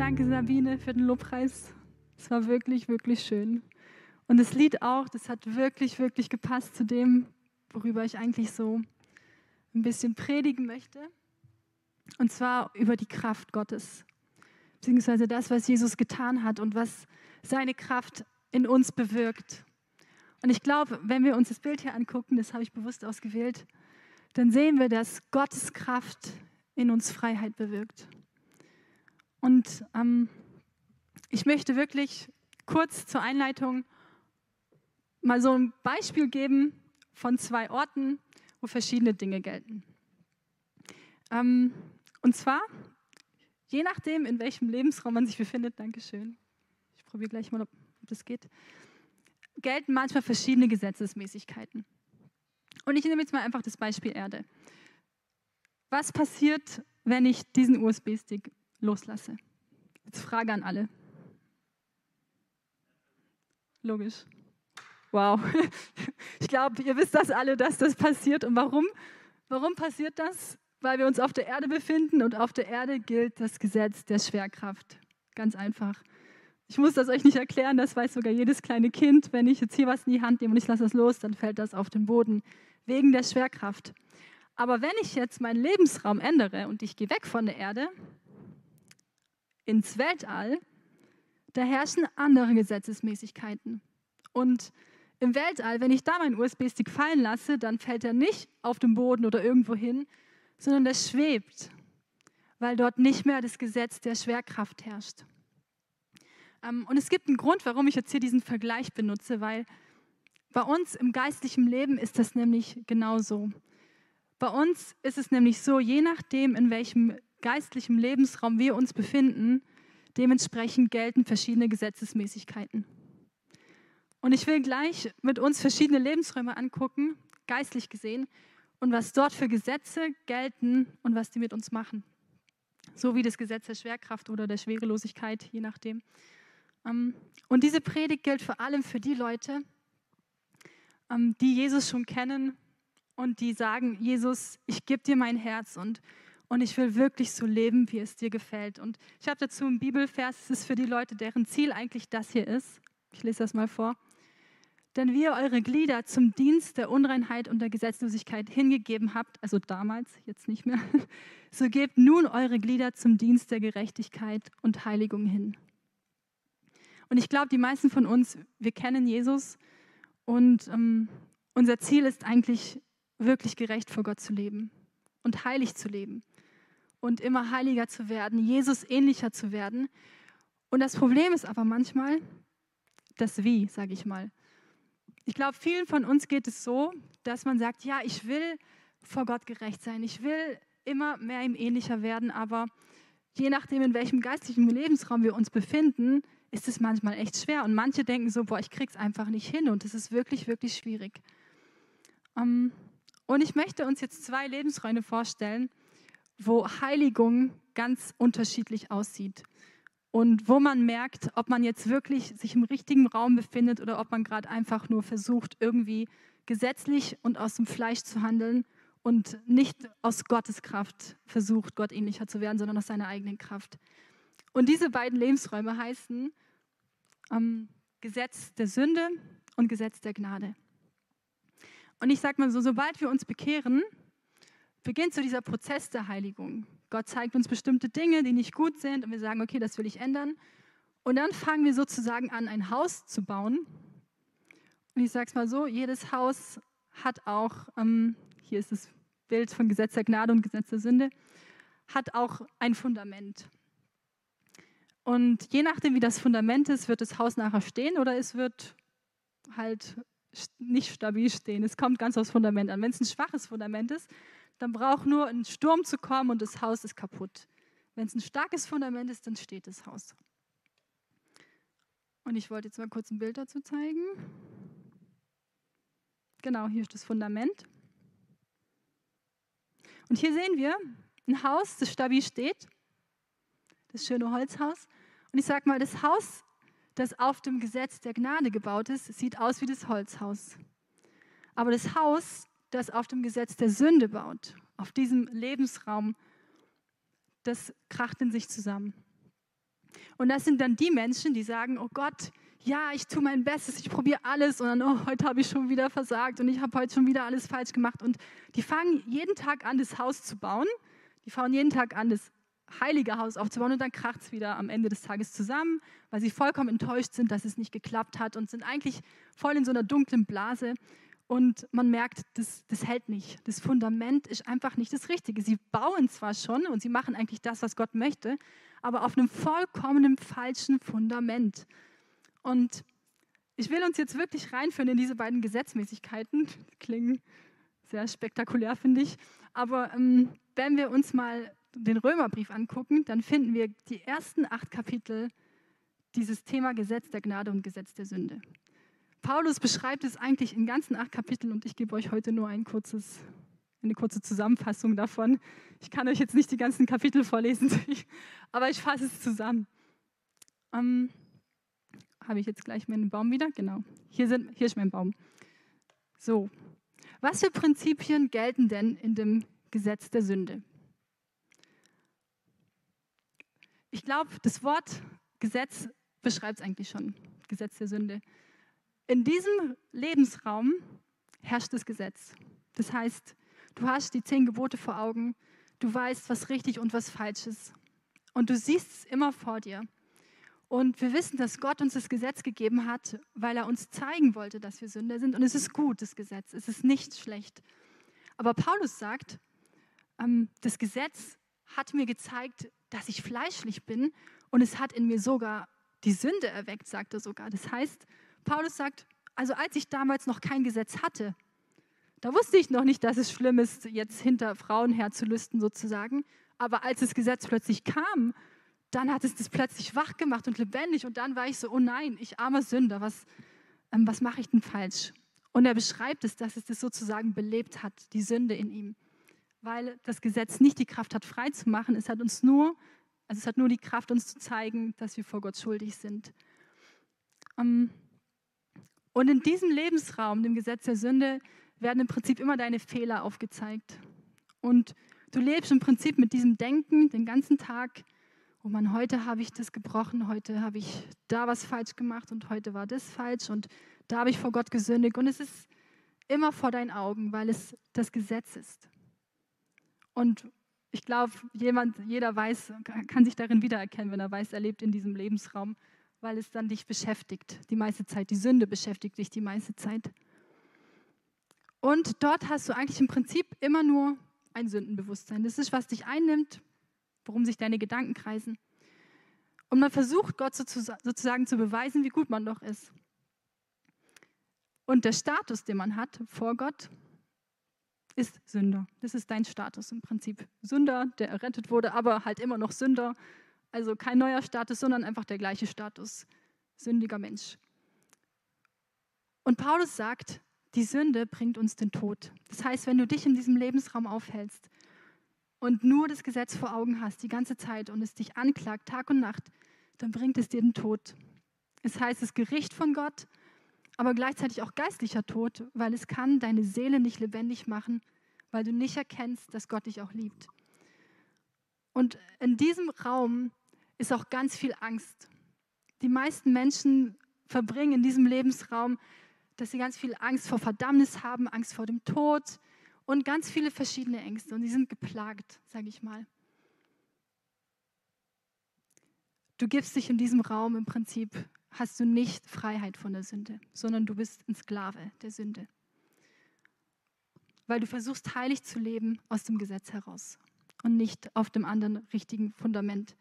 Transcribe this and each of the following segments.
Danke, Sabine, für den Lobpreis. Es war wirklich, wirklich schön. Und das Lied auch, das hat wirklich, wirklich gepasst zu dem, worüber ich eigentlich so ein bisschen predigen möchte. Und zwar über die Kraft Gottes, beziehungsweise das, was Jesus getan hat und was seine Kraft in uns bewirkt. Und ich glaube, wenn wir uns das Bild hier angucken, das habe ich bewusst ausgewählt, dann sehen wir, dass Gottes Kraft in uns Freiheit bewirkt. Und ähm, ich möchte wirklich kurz zur Einleitung mal so ein Beispiel geben von zwei Orten, wo verschiedene Dinge gelten. Ähm, und zwar, je nachdem, in welchem Lebensraum man sich befindet, Dankeschön, ich probiere gleich mal, ob, ob das geht, gelten manchmal verschiedene Gesetzesmäßigkeiten. Und ich nehme jetzt mal einfach das Beispiel Erde. Was passiert, wenn ich diesen USB-Stick loslasse? Jetzt Frage an alle. Logisch. Wow. Ich glaube, ihr wisst das alle, dass das passiert. Und warum? Warum passiert das? Weil wir uns auf der Erde befinden und auf der Erde gilt das Gesetz der Schwerkraft. Ganz einfach. Ich muss das euch nicht erklären, das weiß sogar jedes kleine Kind. Wenn ich jetzt hier was in die Hand nehme und ich lasse das los, dann fällt das auf den Boden wegen der Schwerkraft. Aber wenn ich jetzt meinen Lebensraum ändere und ich gehe weg von der Erde ins Weltall, da herrschen andere Gesetzesmäßigkeiten. Und im Weltall, wenn ich da meinen USB-Stick fallen lasse, dann fällt er nicht auf den Boden oder irgendwo hin, sondern der schwebt, weil dort nicht mehr das Gesetz der Schwerkraft herrscht. Ähm, und es gibt einen Grund, warum ich jetzt hier diesen Vergleich benutze, weil bei uns im geistlichen Leben ist das nämlich genauso. Bei uns ist es nämlich so, je nachdem, in welchem geistlichen Lebensraum wir uns befinden, dementsprechend gelten verschiedene Gesetzesmäßigkeiten. Und ich will gleich mit uns verschiedene Lebensräume angucken, geistlich gesehen, und was dort für Gesetze gelten und was die mit uns machen. So wie das Gesetz der Schwerkraft oder der Schwerelosigkeit, je nachdem. Ähm, und diese Predigt gilt vor allem für die Leute, ähm, die Jesus schon kennen und die sagen, Jesus, ich gebe dir mein Herz und, und ich will wirklich so leben, wie es dir gefällt. Und ich habe dazu einen Bibelvers, es ist für die Leute, deren Ziel eigentlich das hier ist. Ich lese das mal vor. Denn wie ihr eure Glieder zum Dienst der Unreinheit und der Gesetzlosigkeit hingegeben habt, also damals, jetzt nicht mehr, so gebt nun eure Glieder zum Dienst der Gerechtigkeit und Heiligung hin. Und ich glaube, die meisten von uns, wir kennen Jesus und ähm, unser Ziel ist eigentlich wirklich gerecht vor Gott zu leben und heilig zu leben und immer heiliger zu werden, Jesus ähnlicher zu werden. Und das Problem ist aber manchmal das Wie, sage ich mal. Ich glaube, vielen von uns geht es so, dass man sagt, ja, ich will vor Gott gerecht sein, ich will immer mehr ihm ähnlicher werden, aber je nachdem, in welchem geistlichen Lebensraum wir uns befinden, ist es manchmal echt schwer. Und manche denken so, boah, ich krieg's einfach nicht hin. Und es ist wirklich, wirklich schwierig. Ähm, und ich möchte uns jetzt zwei Lebensräume vorstellen, wo Heiligung ganz unterschiedlich aussieht. Und wo man merkt, ob man jetzt wirklich sich im richtigen Raum befindet oder ob man gerade einfach nur versucht, irgendwie gesetzlich und aus dem Fleisch zu handeln und nicht aus Gottes Kraft versucht, Gott ähnlicher zu werden, sondern aus seiner eigenen Kraft. Und diese beiden Lebensräume heißen ähm, Gesetz der Sünde und Gesetz der Gnade. Und ich sage mal so, sobald wir uns bekehren, beginnt so dieser Prozess der Heiligung. Gott zeigt uns bestimmte Dinge, die nicht gut sind und wir sagen, okay, das will ich ändern. Und dann fangen wir sozusagen an, ein Haus zu bauen. Und ich sage es mal so, jedes Haus hat auch, ähm, hier ist das Bild von Gesetz der Gnade und Gesetz der Sünde, hat auch ein Fundament. Und je nachdem, wie das Fundament ist, wird das Haus nachher stehen oder es wird halt nicht stabil stehen. Es kommt ganz aufs Fundament an. Wenn es ein schwaches Fundament ist, dann braucht nur ein Sturm zu kommen und das Haus ist kaputt. Wenn es ein starkes Fundament ist, dann steht das Haus. Und ich wollte jetzt mal kurz ein Bild dazu zeigen. Genau, hier ist das Fundament. Und hier sehen wir ein Haus, das stabil steht das schöne Holzhaus. Und ich sage mal, das Haus, das auf dem Gesetz der Gnade gebaut ist, sieht aus wie das Holzhaus. Aber das Haus, das auf dem Gesetz der Sünde baut, auf diesem Lebensraum, das kracht in sich zusammen. Und das sind dann die Menschen, die sagen, oh Gott, ja, ich tue mein Bestes, ich probiere alles und dann, oh, heute habe ich schon wieder versagt und ich habe heute schon wieder alles falsch gemacht. Und die fangen jeden Tag an, das Haus zu bauen. Die fangen jeden Tag an, das heilige Haus aufzubauen und dann kracht es wieder am Ende des Tages zusammen, weil sie vollkommen enttäuscht sind, dass es nicht geklappt hat und sind eigentlich voll in so einer dunklen Blase. Und man merkt, das, das hält nicht. Das Fundament ist einfach nicht das Richtige. Sie bauen zwar schon und sie machen eigentlich das, was Gott möchte, aber auf einem vollkommen falschen Fundament. Und ich will uns jetzt wirklich reinführen in diese beiden Gesetzmäßigkeiten. Klingen sehr spektakulär, finde ich. Aber ähm, wenn wir uns mal den Römerbrief angucken, dann finden wir die ersten acht Kapitel dieses Thema Gesetz der Gnade und Gesetz der Sünde. Paulus beschreibt es eigentlich in ganzen acht Kapiteln und ich gebe euch heute nur ein kurzes, eine kurze Zusammenfassung davon. Ich kann euch jetzt nicht die ganzen Kapitel vorlesen, aber ich fasse es zusammen. Ähm, habe ich jetzt gleich meinen Baum wieder? Genau. Hier, sind, hier ist mein Baum. So. Was für Prinzipien gelten denn in dem Gesetz der Sünde? Ich glaube, das Wort Gesetz beschreibt es eigentlich schon. Gesetz der Sünde. In diesem Lebensraum herrscht das Gesetz. Das heißt, du hast die zehn Gebote vor Augen, du weißt, was richtig und was falsch ist. Und du siehst es immer vor dir. Und wir wissen, dass Gott uns das Gesetz gegeben hat, weil er uns zeigen wollte, dass wir Sünder sind. Und es ist gut, das Gesetz. Es ist nicht schlecht. Aber Paulus sagt, ähm, das Gesetz hat mir gezeigt, dass ich fleischlich bin und es hat in mir sogar die Sünde erweckt, sagt er sogar. Das heißt, Paulus sagt, also als ich damals noch kein Gesetz hatte, da wusste ich noch nicht, dass es schlimm ist, jetzt hinter Frauen herzulüsten sozusagen. Aber als das Gesetz plötzlich kam, dann hat es das plötzlich wach gemacht und lebendig und dann war ich so, oh nein, ich armer Sünder, was, ähm, was mache ich denn falsch? Und er beschreibt es, dass es das sozusagen belebt hat, die Sünde in ihm. Weil das Gesetz nicht die Kraft hat, frei zu machen, es hat uns nur, also es hat nur die Kraft, uns zu zeigen, dass wir vor Gott schuldig sind. Ähm, und in diesem Lebensraum, dem Gesetz der Sünde, werden im Prinzip immer deine Fehler aufgezeigt. Und du lebst im Prinzip mit diesem Denken den ganzen Tag, oh Mann, heute habe ich das gebrochen, heute habe ich da was falsch gemacht und heute war das falsch und da habe ich vor Gott gesündigt. Und es ist immer vor deinen Augen, weil es das Gesetz ist. Und ich glaube, jeder weiß, kann sich darin wiedererkennen, wenn er weiß, er lebt in diesem Lebensraum, weil es dann dich beschäftigt, die meiste Zeit. Die Sünde beschäftigt dich die meiste Zeit. Und dort hast du eigentlich im Prinzip immer nur ein Sündenbewusstsein. Das ist, was dich einnimmt, worum sich deine Gedanken kreisen. Und man versucht Gott sozusagen zu beweisen, wie gut man doch ist. Und der Status, den man hat vor Gott, ist Sünder. Das ist dein Status im Prinzip. Sünder, der errettet wurde, aber halt immer noch Sünder. Also kein neuer Status, sondern einfach der gleiche Status. Sündiger Mensch. Und Paulus sagt, die Sünde bringt uns den Tod. Das heißt, wenn du dich in diesem Lebensraum aufhältst, und nur das Gesetz vor Augen hast die ganze Zeit und es dich anklagt, Tag und Nacht, dann bringt es dir den Tod. Es heißt das Gericht von Gott, aber gleichzeitig auch geistlicher Tod, weil es kann deine Seele nicht lebendig machen, weil du nicht erkennst, dass Gott dich auch liebt. Und in diesem Raum ist auch ganz viel Angst. Die meisten Menschen verbringen in diesem Lebensraum, dass sie ganz viel Angst vor Verdammnis haben, Angst vor dem Tod, und ganz viele verschiedene Ängste und die sind geplagt, sage ich mal. Du gibst dich in diesem Raum im Prinzip, hast du nicht Freiheit von der Sünde, sondern du bist ein Sklave der Sünde. Weil du versuchst heilig zu leben aus dem Gesetz heraus und nicht auf dem anderen richtigen Fundament.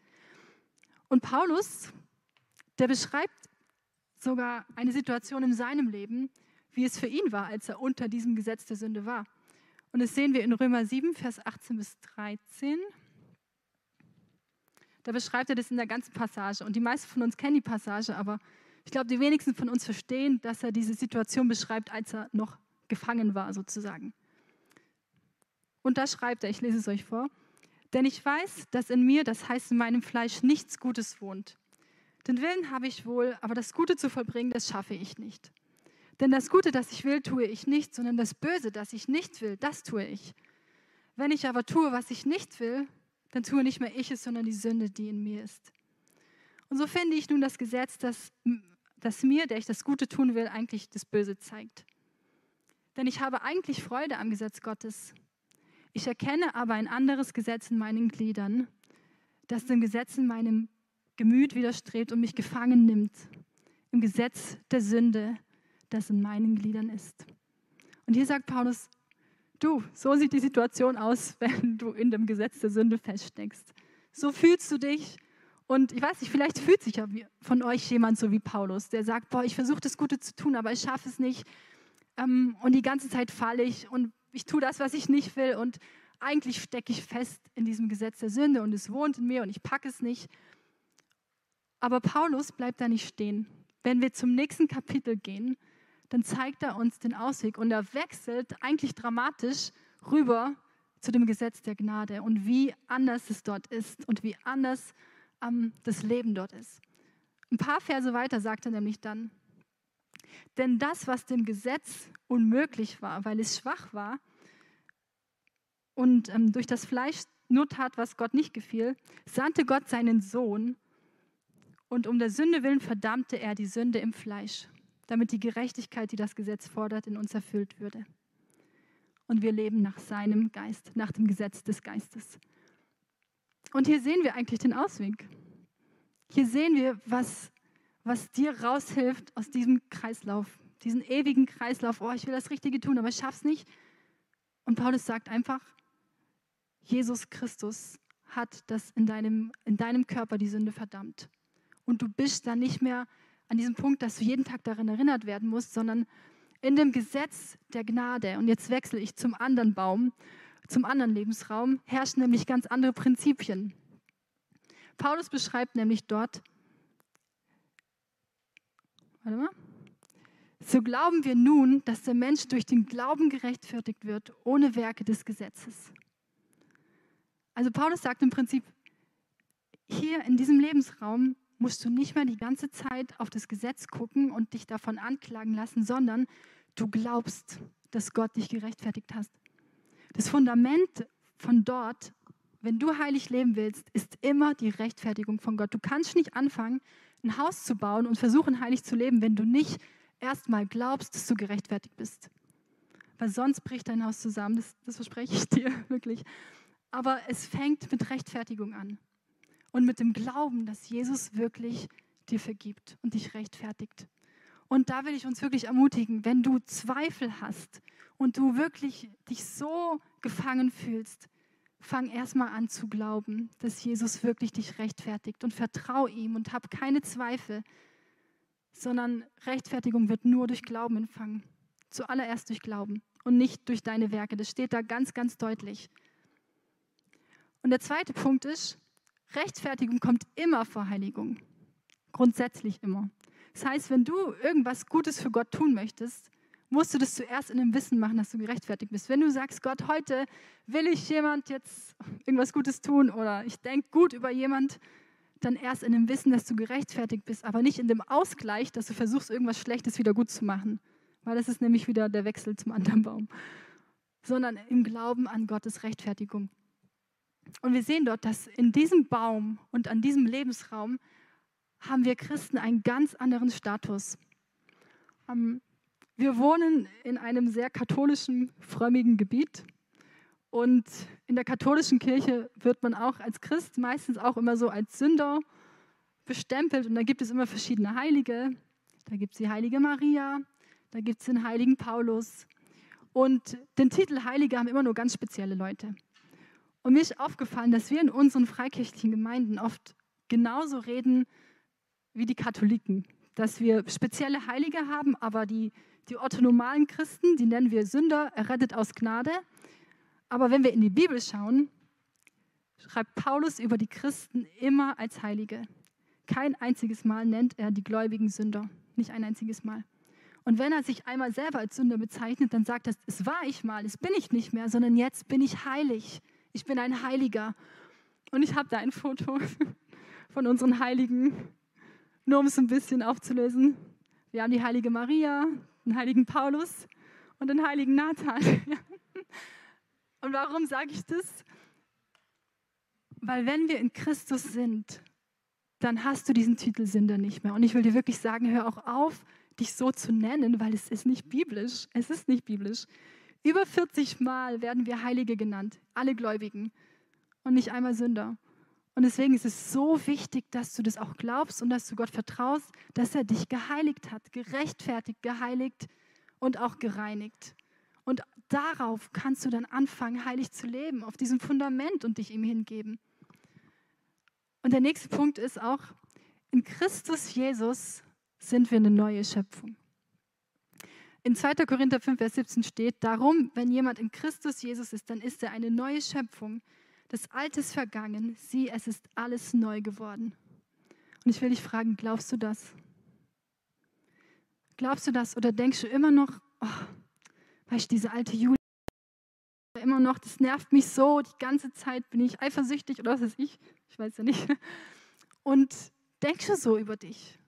Und Paulus, der beschreibt sogar eine Situation in seinem Leben, wie es für ihn war, als er unter diesem Gesetz der Sünde war. Und das sehen wir in Römer 7, Vers 18 bis 13. Da beschreibt er das in der ganzen Passage. Und die meisten von uns kennen die Passage, aber ich glaube, die wenigsten von uns verstehen, dass er diese Situation beschreibt, als er noch gefangen war, sozusagen. Und da schreibt er, ich lese es euch vor, denn ich weiß, dass in mir, das heißt in meinem Fleisch, nichts Gutes wohnt. Den Willen habe ich wohl, aber das Gute zu vollbringen, das schaffe ich nicht. Denn das Gute, das ich will, tue ich nicht, sondern das Böse, das ich nicht will, das tue ich. Wenn ich aber tue, was ich nicht will, dann tue nicht mehr ich es, sondern die Sünde, die in mir ist. Und so finde ich nun das Gesetz, das, das mir, der ich das Gute tun will, eigentlich das Böse zeigt. Denn ich habe eigentlich Freude am Gesetz Gottes. Ich erkenne aber ein anderes Gesetz in meinen Gliedern, das dem Gesetz in meinem Gemüt widerstrebt und mich gefangen nimmt. Im Gesetz der Sünde, das in meinen Gliedern ist. Und hier sagt Paulus, du, so sieht die Situation aus, wenn du in dem Gesetz der Sünde feststeckst. So fühlst du dich. Und ich weiß nicht, vielleicht fühlt sich ja von euch jemand so wie Paulus, der sagt, boah, ich versuche das Gute zu tun, aber ich schaffe es nicht. Ähm, und die ganze Zeit falle ich und ich tue das, was ich nicht will. Und eigentlich stecke ich fest in diesem Gesetz der Sünde und es wohnt in mir und ich packe es nicht. Aber Paulus bleibt da nicht stehen. Wenn wir zum nächsten Kapitel gehen, dann zeigt er uns den Ausweg und er wechselt eigentlich dramatisch rüber zu dem Gesetz der Gnade und wie anders es dort ist und wie anders ähm, das Leben dort ist. Ein paar Verse weiter sagt er nämlich dann, denn das, was dem Gesetz unmöglich war, weil es schwach war und ähm, durch das Fleisch nur tat, was Gott nicht gefiel, sandte Gott seinen Sohn und um der Sünde willen verdammte er die Sünde im Fleisch damit die Gerechtigkeit, die das Gesetz fordert, in uns erfüllt würde. Und wir leben nach seinem Geist, nach dem Gesetz des Geistes. Und hier sehen wir eigentlich den Ausweg. Hier sehen wir, was, was dir raushilft aus diesem Kreislauf, diesen ewigen Kreislauf. Oh, ich will das Richtige tun, aber ich schaff's nicht. Und Paulus sagt einfach, Jesus Christus hat das in deinem, in deinem Körper die Sünde verdammt. Und du bist dann nicht mehr an diesem Punkt, dass du jeden Tag daran erinnert werden musst, sondern in dem Gesetz der Gnade, und jetzt wechsle ich zum anderen Baum, zum anderen Lebensraum, herrschen nämlich ganz andere Prinzipien. Paulus beschreibt nämlich dort, warte mal, so glauben wir nun, dass der Mensch durch den Glauben gerechtfertigt wird, ohne Werke des Gesetzes. Also Paulus sagt im Prinzip, hier in diesem Lebensraum musst du nicht mehr die ganze Zeit auf das Gesetz gucken und dich davon anklagen lassen, sondern du glaubst, dass Gott dich gerechtfertigt hast. Das Fundament von dort, wenn du heilig leben willst, ist immer die Rechtfertigung von Gott. Du kannst nicht anfangen, ein Haus zu bauen und versuchen, heilig zu leben, wenn du nicht erstmal glaubst, dass du gerechtfertigt bist. Weil sonst bricht dein Haus zusammen, das, das verspreche ich dir wirklich. Aber es fängt mit Rechtfertigung an und mit dem Glauben, dass Jesus wirklich dir vergibt und dich rechtfertigt. Und da will ich uns wirklich ermutigen, wenn du Zweifel hast und du wirklich dich so gefangen fühlst, fang erstmal an zu glauben, dass Jesus wirklich dich rechtfertigt und vertrau ihm und hab keine Zweifel, sondern Rechtfertigung wird nur durch Glauben empfangen. Zuallererst durch Glauben und nicht durch deine Werke. Das steht da ganz, ganz deutlich. Und der zweite Punkt ist, Rechtfertigung kommt immer vor Heiligung. Grundsätzlich immer. Das heißt, wenn du irgendwas Gutes für Gott tun möchtest, musst du das zuerst in dem Wissen machen, dass du gerechtfertigt bist. Wenn du sagst, Gott, heute will ich jemand jetzt irgendwas Gutes tun oder ich denke gut über jemand, dann erst in dem Wissen, dass du gerechtfertigt bist, aber nicht in dem Ausgleich, dass du versuchst, irgendwas Schlechtes wieder gut zu machen. Weil das ist nämlich wieder der Wechsel zum anderen Baum. Sondern im Glauben an Gottes Rechtfertigung. Und wir sehen dort, dass in diesem Baum und an diesem Lebensraum haben wir Christen einen ganz anderen Status. Ähm, wir wohnen in einem sehr katholischen, frömmigen Gebiet. Und in der katholischen Kirche wird man auch als Christ meistens auch immer so als Sünder bestempelt. Und da gibt es immer verschiedene Heilige. Da gibt es die heilige Maria, da gibt es den heiligen Paulus. Und den Titel Heilige haben immer nur ganz spezielle Leute. Und mir ist aufgefallen, dass wir in unseren freikirchlichen Gemeinden oft genauso reden wie die Katholiken. Dass wir spezielle Heilige haben, aber die, die orthonormalen Christen, die nennen wir Sünder, errettet aus Gnade. Aber wenn wir in die Bibel schauen, schreibt Paulus über die Christen immer als Heilige. Kein einziges Mal nennt er die gläubigen Sünder. Nicht ein einziges Mal. Und wenn er sich einmal selber als Sünder bezeichnet, dann sagt er, es war ich mal, es bin ich nicht mehr, sondern jetzt bin ich heilig. Ich bin ein Heiliger. Und ich habe da ein Foto von unseren Heiligen, nur um es ein bisschen aufzulösen. Wir haben die heilige Maria, den heiligen Paulus und den heiligen Nathan. Und warum sage ich das? Weil wenn wir in Christus sind, dann hast du diesen Titel Sünder nicht mehr. Und ich will dir wirklich sagen, hör auch auf, dich so zu nennen, weil es ist nicht biblisch. Es ist nicht biblisch. Über 40 Mal werden wir Heilige genannt, alle Gläubigen und nicht einmal Sünder. Und deswegen ist es so wichtig, dass du das auch glaubst und dass du Gott vertraust, dass er dich geheiligt hat, gerechtfertigt, geheiligt und auch gereinigt. Und darauf kannst du dann anfangen, heilig zu leben, auf diesem Fundament und dich ihm hingeben. Und der nächste Punkt ist auch, in Christus Jesus sind wir eine neue Schöpfung. In 2. Korinther 5, Vers 17 steht, darum, wenn jemand in Christus Jesus ist, dann ist er eine neue Schöpfung. Das Alte ist vergangen, sieh, es ist alles neu geworden. Und ich will dich fragen, glaubst du das? Glaubst du das oder denkst du immer noch, oh, weißt du, diese alte Julia, immer noch, das nervt mich so, die ganze Zeit bin ich eifersüchtig oder was weiß ich, ich weiß ja nicht. Und denkst du so über dich?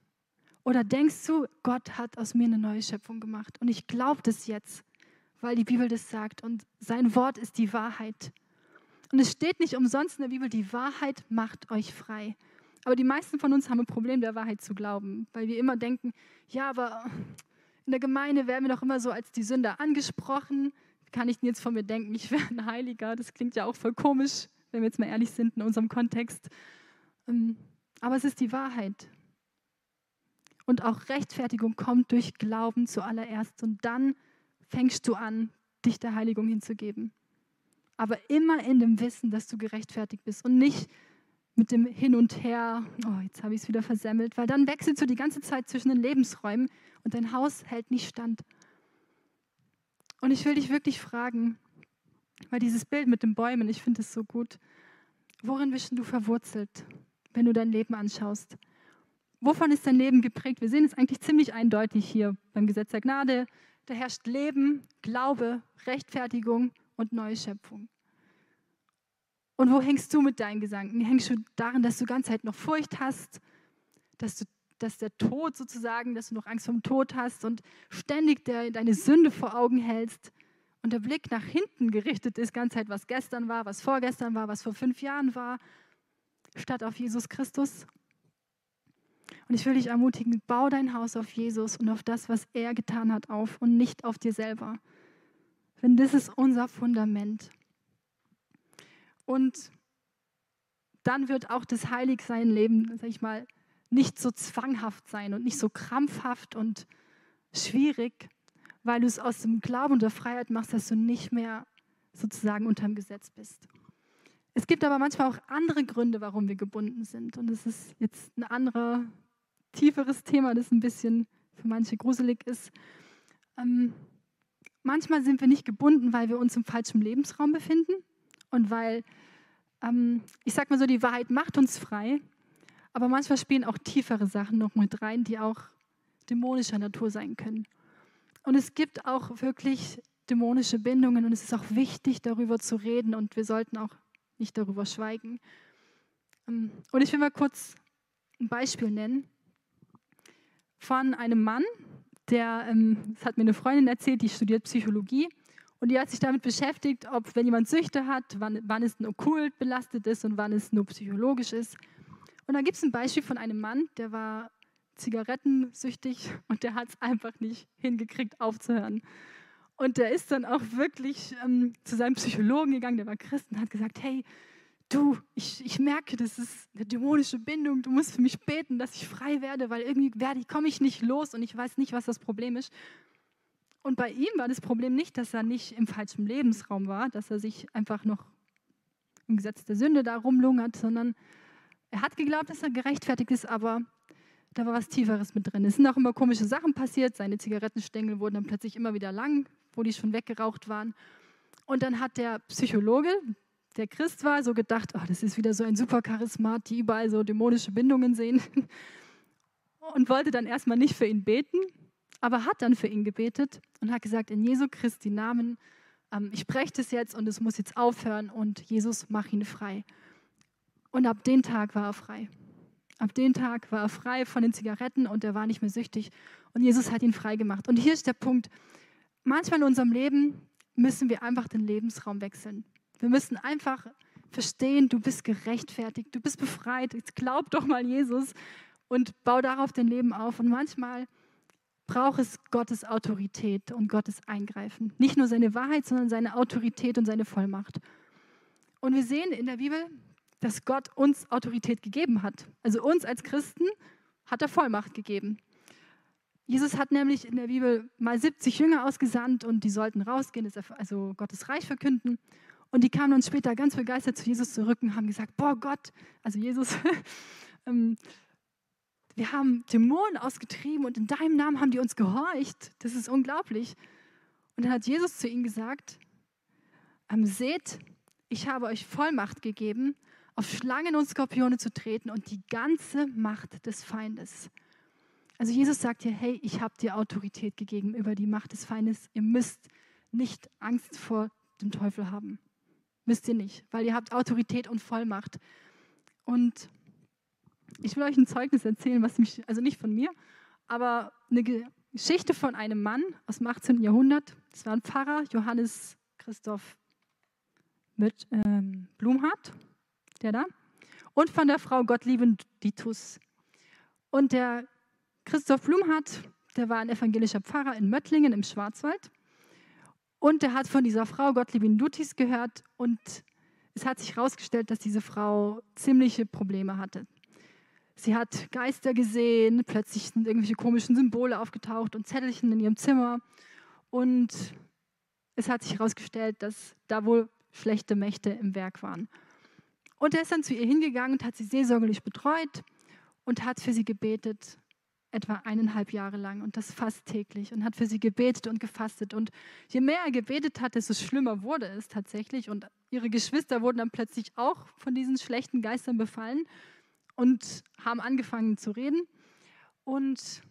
Oder denkst du, Gott hat aus mir eine neue Schöpfung gemacht und ich glaube das jetzt, weil die Bibel das sagt und sein Wort ist die Wahrheit. Und es steht nicht umsonst in der Bibel, die Wahrheit macht euch frei. Aber die meisten von uns haben ein Problem, der Wahrheit zu glauben, weil wir immer denken, ja, aber in der Gemeinde werden wir doch immer so als die Sünder angesprochen. Kann ich denn jetzt von mir denken, ich wäre ein Heiliger? Das klingt ja auch voll komisch, wenn wir jetzt mal ehrlich sind in unserem Kontext. Ähm, aber es ist die Wahrheit. Und auch Rechtfertigung kommt durch Glauben zuallererst. Und dann fängst du an, dich der Heiligung hinzugeben. Aber immer in dem Wissen, dass du gerechtfertigt bist und nicht mit dem Hin und Her, oh, jetzt habe ich es wieder versemmelt, weil dann wechselst du die ganze Zeit zwischen den Lebensräumen und dein Haus hält nicht stand. Und ich will dich wirklich fragen, weil dieses Bild mit den Bäumen, ich finde es so gut, worin bist du verwurzelt, wenn du dein Leben anschaust? Wovon ist dein Leben geprägt? Wir sehen es eigentlich ziemlich eindeutig hier beim Gesetz der Gnade. Da herrscht Leben, Glaube, Rechtfertigung und Neuschöpfung. Und wo hängst du mit deinen Gedanken? Hängst du darin, dass du ganze Zeit noch Furcht hast, dass, du, dass der Tod sozusagen, dass du noch Angst vor dem Tod hast und ständig der, deine Sünde vor Augen hältst und der Blick nach hinten gerichtet ist, ganze Zeit, was gestern war, was vorgestern war, was vor fünf Jahren war, statt auf Jesus Christus? Und ich will dich ermutigen, bau dein Haus auf Jesus und auf das, was er getan hat, auf und nicht auf dir selber. Denn das ist unser Fundament. Und dann wird auch das Heiligsein-Leben, sag ich mal, nicht so zwanghaft sein und nicht so krampfhaft und schwierig, weil du es aus dem Glauben und der Freiheit machst, dass du nicht mehr sozusagen unter dem Gesetz bist. Es gibt aber manchmal auch andere Gründe, warum wir gebunden sind. Und das ist jetzt ein anderer tieferes Thema, das ein bisschen für manche gruselig ist. Ähm, manchmal sind wir nicht gebunden, weil wir uns im falschen Lebensraum befinden und weil, ähm, ich sag mal so, die Wahrheit macht uns frei. Aber manchmal spielen auch tiefere Sachen noch mit rein, die auch dämonischer Natur sein können. Und es gibt auch wirklich dämonische Bindungen und es ist auch wichtig, darüber zu reden und wir sollten auch nicht darüber schweigen. Ähm, und ich will mal kurz ein Beispiel nennen von einem Mann, der, ähm, das hat mir eine Freundin erzählt, die studiert Psychologie und die hat sich damit beschäftigt, ob, wenn jemand Süchte hat, wann, wann es nur okkult belastet ist und wann es nur psychologisch ist. Und da gibt es ein Beispiel von einem Mann, der war zigarettensüchtig und der hat es einfach nicht hingekriegt, aufzuhören. Und der ist dann auch wirklich ähm, zu seinem Psychologen gegangen, der war Christ und hat gesagt, hey, du, ich, ich merke, das ist eine dämonische Bindung, du musst für mich beten, dass ich frei werde, weil irgendwie werde, komme ich nicht los und ich weiß nicht, was das Problem ist. Und bei ihm war das Problem nicht, dass er nicht im falschen Lebensraum war, dass er sich einfach noch im Gesetz der Sünde da rumlungert, sondern er hat geglaubt, dass er gerechtfertigt ist, aber da war was Tieferes mit drin. Es sind auch immer komische Sachen passiert. Seine Zigarettenstängel wurden dann plötzlich immer wieder lang, wo die schon weggeraucht waren. Und dann hat der Psychologe, der Christ war, so gedacht, oh, das ist wieder so ein super Charismat, die überall so dämonische Bindungen sehen. Und wollte dann erstmal nicht für ihn beten, aber hat dann für ihn gebetet und hat gesagt, in Jesu Christi Namen, ähm, ich breche das jetzt und es muss jetzt aufhören und Jesus, mach ihn frei. Und ab dem Tag war er frei. Ab dem Tag war er frei von den Zigaretten und er war nicht mehr süchtig. Und Jesus hat ihn frei gemacht. Und hier ist der Punkt. Manchmal in unserem Leben müssen wir einfach den Lebensraum wechseln. Wir müssen einfach verstehen, du bist gerechtfertigt, du bist befreit. Jetzt glaub doch mal Jesus und bau darauf dein Leben auf. Und manchmal braucht es Gottes Autorität und Gottes Eingreifen. Nicht nur seine Wahrheit, sondern seine Autorität und seine Vollmacht. Und wir sehen in der Bibel, dass Gott uns Autorität gegeben hat. Also uns als Christen hat er Vollmacht gegeben. Jesus hat nämlich in der Bibel mal 70 Jünger ausgesandt und die sollten rausgehen, also Gottes Reich verkünden. Und die kamen dann später ganz begeistert zu Jesus zurück und haben gesagt, boah Gott, also Jesus, ähm, wir haben Dämonen ausgetrieben und in deinem Namen haben die uns gehorcht. Das ist unglaublich. Und dann hat Jesus zu ihnen gesagt, ähm, seht, ich habe euch Vollmacht gegeben, auf Schlangen und Skorpione zu treten und die ganze Macht des Feindes. Also Jesus sagt hier, hey, ich habe dir Autorität gegeben über die Macht des Feindes. Ihr müsst nicht Angst vor dem Teufel haben. Müsst ihr nicht, weil ihr habt Autorität und Vollmacht. Und ich will euch ein Zeugnis erzählen, was mich, also nicht von mir, aber eine Geschichte von einem Mann aus dem 18. Jahrhundert. Das war ein Pfarrer, Johannes Christoph mit ähm, Blumhardt, der da, und von der Frau Gottlieben Ditus. Und der Christoph Blumhardt, der war ein evangelischer Pfarrer in Möttlingen im Schwarzwald. Und der hat von dieser Frau Gottliebin Dutis gehört und es hat sich herausgestellt, dass diese Frau ziemliche Probleme hatte. Sie hat Geister gesehen, plötzlich sind irgendwelche komischen Symbole aufgetaucht und Zettelchen in ihrem Zimmer. Und es hat sich herausgestellt, dass da wohl schlechte Mächte im Werk waren. Und er ist dann zu ihr hingegangen und hat sie seelsorgerlich betreut und hat für sie gebetet etwa eineinhalb Jahre lang und das fast täglich und hat für sie gebetet und gefastet. Und je mehr er gebetet hat, desto schlimmer wurde es tatsächlich. Und ihre Geschwister wurden dann plötzlich auch von diesen schlechten Geistern befallen und haben angefangen zu reden. Und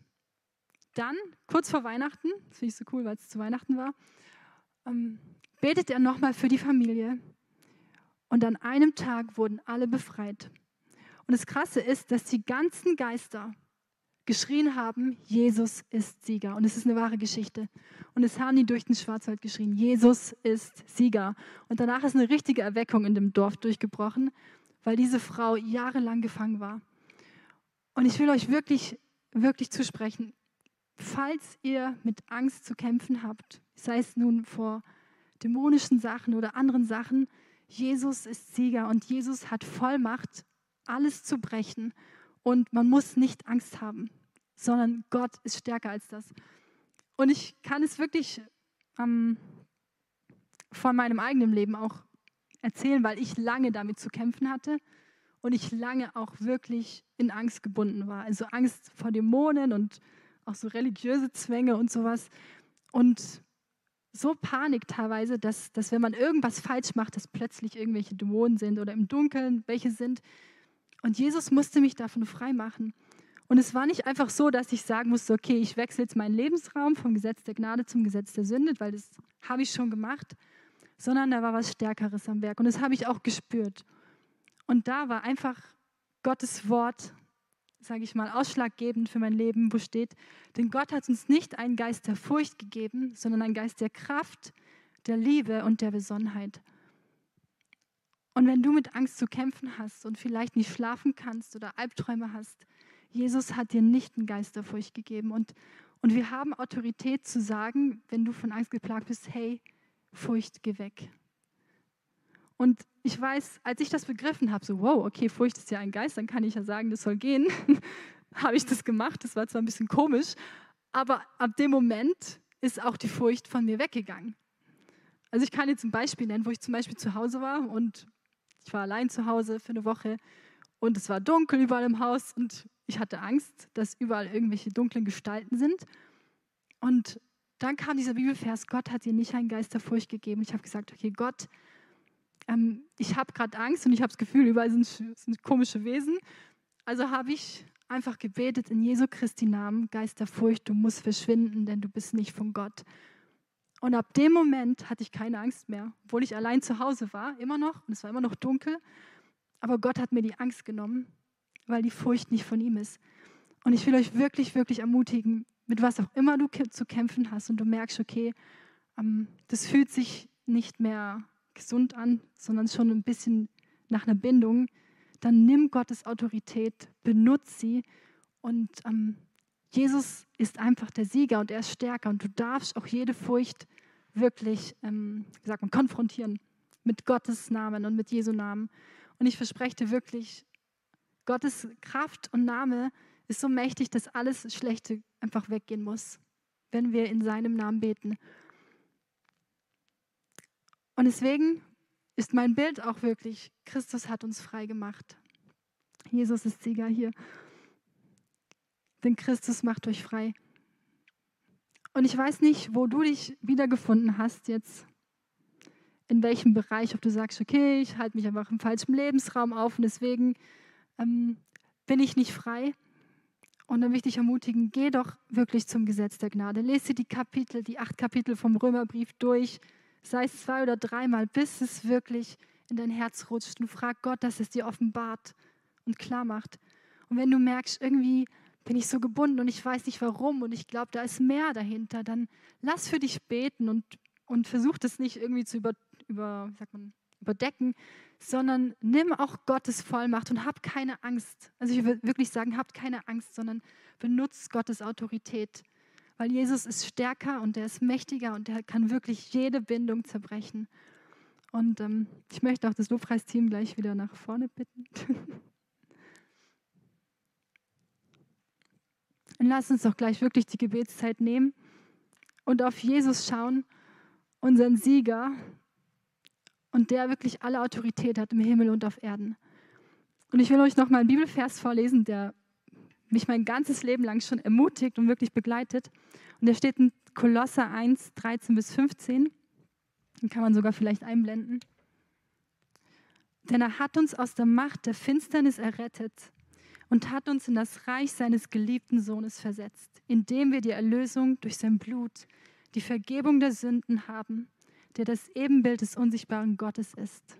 dann, kurz vor Weihnachten, das finde ich so cool, weil es zu Weihnachten war, ähm, betet er nochmal für die Familie. Und an einem Tag wurden alle befreit. Und das Krasse ist, dass die ganzen Geister, geschrien haben, Jesus ist Sieger. Und es ist eine wahre Geschichte. Und es haben die durch den Schwarzwald geschrien, Jesus ist Sieger. Und danach ist eine richtige Erweckung in dem Dorf durchgebrochen, weil diese Frau jahrelang gefangen war. Und ich will euch wirklich, wirklich zusprechen, falls ihr mit Angst zu kämpfen habt, sei es nun vor dämonischen Sachen oder anderen Sachen, Jesus ist Sieger und Jesus hat Vollmacht, alles zu brechen und man muss nicht Angst haben, sondern Gott ist stärker als das. Und ich kann es wirklich ähm, von meinem eigenen Leben auch erzählen, weil ich lange damit zu kämpfen hatte und ich lange auch wirklich in Angst gebunden war. Also Angst vor Dämonen und auch so religiöse Zwänge und sowas. Und so Panik teilweise, dass, dass wenn man irgendwas falsch macht, dass plötzlich irgendwelche Dämonen sind oder im Dunkeln welche sind. Und Jesus musste mich davon freimachen. Und es war nicht einfach so, dass ich sagen musste, okay, ich wechsle jetzt meinen Lebensraum vom Gesetz der Gnade zum Gesetz der Sünde, weil das habe ich schon gemacht, sondern da war was Stärkeres am Werk. Und das habe ich auch gespürt. Und da war einfach Gottes Wort, sage ich mal, ausschlaggebend für mein Leben, wo steht, denn Gott hat uns nicht einen Geist der Furcht gegeben, sondern einen Geist der Kraft, der Liebe und der Besonnenheit. Und wenn du mit Angst zu kämpfen hast und vielleicht nicht schlafen kannst oder Albträume hast, Jesus hat dir nicht einen Geist der Furcht gegeben. Und, und wir haben Autorität zu sagen, wenn du von Angst geplagt bist, hey, Furcht, geh weg. Und ich weiß, als ich das begriffen habe, so, wow, okay, Furcht ist ja ein Geist, dann kann ich ja sagen, das soll gehen, habe ich das gemacht. Das war zwar ein bisschen komisch, aber ab dem Moment ist auch die Furcht von mir weggegangen. Also ich kann jetzt ein Beispiel nennen, wo ich zum Beispiel zu Hause war und ich war allein zu Hause für eine Woche und es war dunkel überall im Haus und ich hatte Angst, dass überall irgendwelche dunklen Gestalten sind. Und dann kam dieser Bibelvers, Gott hat dir nicht einen Geist der Furcht gegeben. Ich habe gesagt, okay, Gott, ähm, ich habe gerade Angst und ich habe das Gefühl, überall sind, sind komische Wesen. Also habe ich einfach gebetet in Jesu Christi Namen, Geist der Furcht, du musst verschwinden, denn du bist nicht von Gott. Und ab dem Moment hatte ich keine Angst mehr, obwohl ich allein zu Hause war, immer noch, und es war immer noch dunkel. Aber Gott hat mir die Angst genommen, weil die Furcht nicht von ihm ist. Und ich will euch wirklich, wirklich ermutigen, mit was auch immer du zu kämpfen hast und du merkst, okay, ähm, das fühlt sich nicht mehr gesund an, sondern schon ein bisschen nach einer Bindung, dann nimm Gottes Autorität, benutze sie und ähm, Jesus ist einfach der Sieger und er ist stärker und du darfst auch jede Furcht wirklich, ähm, wie sagt man, konfrontieren mit Gottes Namen und mit Jesu Namen. Und ich verspreche dir wirklich, Gottes Kraft und Name ist so mächtig, dass alles Schlechte einfach weggehen muss, wenn wir in seinem Namen beten. Und deswegen ist mein Bild auch wirklich, Christus hat uns frei gemacht. Jesus ist Sieger hier. Denn Christus macht euch frei. Und ich weiß nicht, wo du dich wiedergefunden hast jetzt, in welchem Bereich, ob du sagst, okay, ich halte mich einfach im falschen Lebensraum auf und deswegen ähm, bin ich nicht frei. Und dann möchte ich ermutigen, geh doch wirklich zum Gesetz der Gnade. Lese die Kapitel, die acht Kapitel vom Römerbrief durch, sei es zwei oder dreimal, bis es wirklich in dein Herz rutscht und frag Gott, dass es dir offenbart und klar macht. Und wenn du merkst, irgendwie bin ich so gebunden und ich weiß nicht warum und ich glaube, da ist mehr dahinter, dann lass für dich beten und, und versuch das nicht irgendwie zu über, über, sagt man, überdecken, sondern nimm auch Gottes Vollmacht und hab keine Angst. Also ich würde wirklich sagen, habt keine Angst, sondern benutzt Gottes Autorität. Weil Jesus ist stärker und er ist mächtiger und er kann wirklich jede Bindung zerbrechen. Und ähm, ich möchte auch das Lobpreisteam gleich wieder nach vorne bitten. Und lass uns doch gleich wirklich die Gebetszeit nehmen und auf Jesus schauen, unseren Sieger und der wirklich alle Autorität hat im Himmel und auf Erden. Und ich will euch noch mal einen Bibelvers vorlesen, der mich mein ganzes Leben lang schon ermutigt und wirklich begleitet. Und der steht in Kolosser 1, 13 bis 15. Den kann man sogar vielleicht einblenden. Denn er hat uns aus der Macht der Finsternis errettet und hat uns in das Reich seines geliebten Sohnes versetzt, indem wir die Erlösung durch sein Blut, die Vergebung der Sünden haben, der das Ebenbild des unsichtbaren Gottes ist.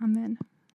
Amen.